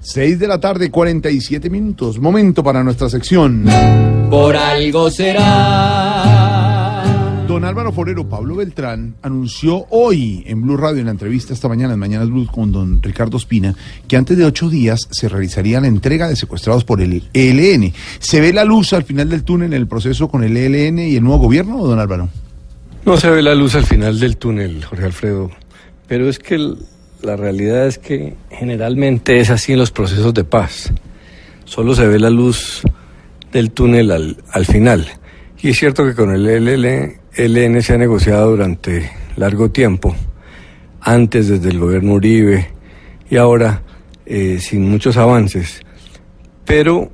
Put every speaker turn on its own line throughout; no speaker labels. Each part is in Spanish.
6 de la tarde, 47 minutos. Momento para nuestra sección.
Por algo será.
Don Álvaro Forero, Pablo Beltrán, anunció hoy en Blue Radio, en la entrevista esta mañana, en Mañanas Blue, con don Ricardo Espina, que antes de ocho días se realizaría la entrega de secuestrados por el ELN. ¿Se ve la luz al final del túnel en el proceso con el ELN y el nuevo gobierno, don Álvaro?
No se ve la luz al final del túnel, Jorge Alfredo, pero es que el- la realidad es que generalmente es así en los procesos de paz. Solo se ve la luz del túnel al, al final. Y es cierto que con el LL ELN se ha negociado durante largo tiempo, antes desde el gobierno Uribe y ahora eh, sin muchos avances. Pero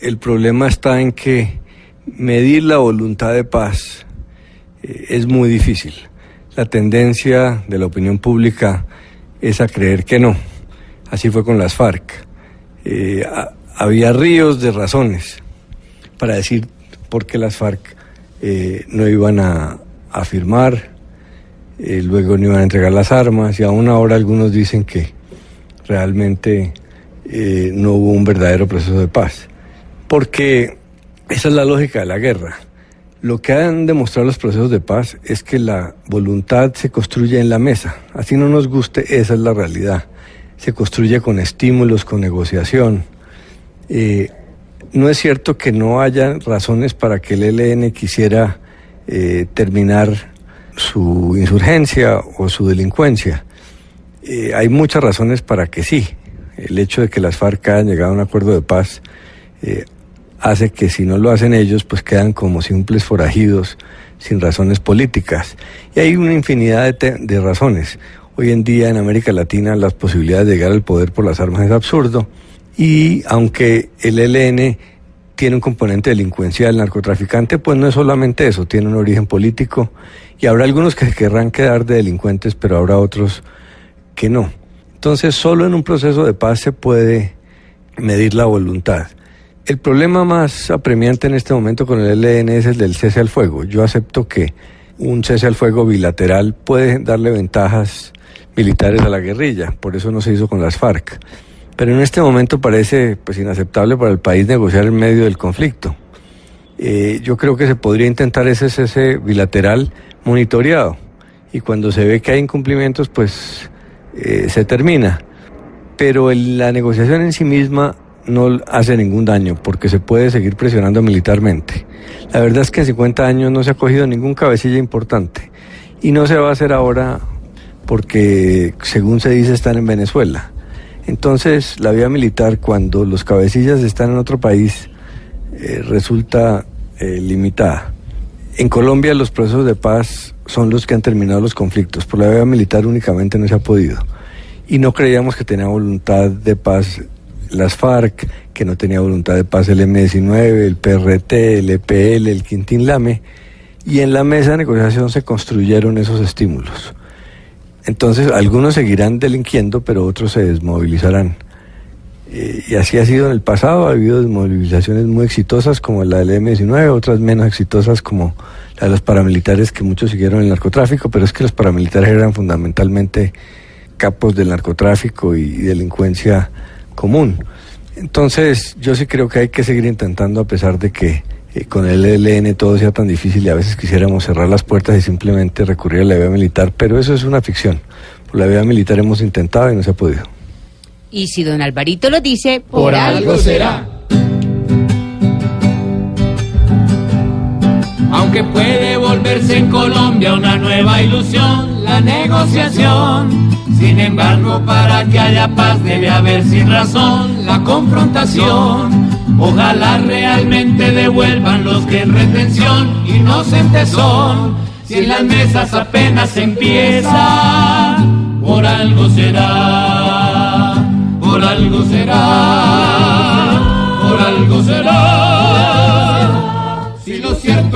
el problema está en que medir la voluntad de paz eh, es muy difícil. La tendencia de la opinión pública es a creer que no. Así fue con las FARC. Eh, ha- había ríos de razones para decir por qué las FARC eh, no iban a, a firmar, eh, luego no iban a entregar las armas y aún ahora algunos dicen que realmente eh, no hubo un verdadero proceso de paz. Porque esa es la lógica de la guerra. Lo que han demostrado los procesos de paz es que la voluntad se construye en la mesa. Así no nos guste, esa es la realidad. Se construye con estímulos, con negociación. Eh, no es cierto que no haya razones para que el ELN quisiera eh, terminar su insurgencia o su delincuencia. Eh, hay muchas razones para que sí. El hecho de que las FARC hayan llegado a un acuerdo de paz hace que si no lo hacen ellos, pues quedan como simples forajidos sin razones políticas. Y hay una infinidad de, razones. Hoy en día en América Latina las posibilidades de llegar al poder por las armas es absurdo. Y aunque el ELN tiene un componente delincuencial, narcotraficante, pues no es solamente eso, tiene un origen político. Y habrá algunos que querrán quedar de delincuentes, pero habrá otros que no. Entonces, solo en un proceso de paz se puede medir la voluntad. El problema más apremiante en este momento con el ELN es el del cese al fuego. Yo acepto que un cese al fuego bilateral puede darle ventajas militares a la guerrilla, por eso no se hizo con las FARC. Pero en este momento parece pues inaceptable para el país negociar en medio del conflicto. Eh, yo creo que se podría intentar ese cese bilateral monitoreado y cuando se ve que hay incumplimientos pues eh, se termina. Pero la negociación en sí misma no hace ningún daño porque se puede seguir presionando militarmente. La verdad es que en 50 años no se ha cogido ningún cabecilla importante y no se va a hacer ahora porque según se dice están en Venezuela. Entonces la vía militar cuando los cabecillas están en otro país eh, resulta eh, limitada. En Colombia los procesos de paz son los que han terminado los conflictos. Por la vía militar únicamente no se ha podido. Y no creíamos que tenía voluntad de paz las FARC, que no tenía voluntad de paz el M-19, el PRT, el EPL, el Quintín Lame. Y en la mesa de negociación se construyeron esos estímulos. Entonces algunos seguirán delinquiendo, pero otros se desmovilizarán. Eh, y así ha sido en el pasado, ha habido desmovilizaciones muy exitosas como la del M-19, otras menos exitosas como la de los paramilitares que muchos siguieron el narcotráfico, pero es que los paramilitares eran fundamentalmente capos del narcotráfico y delincuencia común. Entonces yo sí creo que hay que seguir intentando a pesar de que eh, con el ELN todo sea tan difícil y a veces quisiéramos cerrar las puertas y simplemente recurrir a la vía militar, pero eso es una ficción. Por la vía militar hemos intentado y no se ha podido.
Y si don Alvarito lo dice, por,
Por algo será. Aunque puede volverse en Colombia una nueva ilusión, negociación. Sin embargo, para que haya paz debe haber sin razón la confrontación. Ojalá realmente devuelvan los que en retención inocentes son. Si en las mesas apenas empieza, por algo será. algo será, por algo será.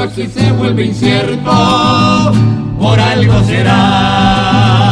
Aquí se vuelve incierto, por algo será.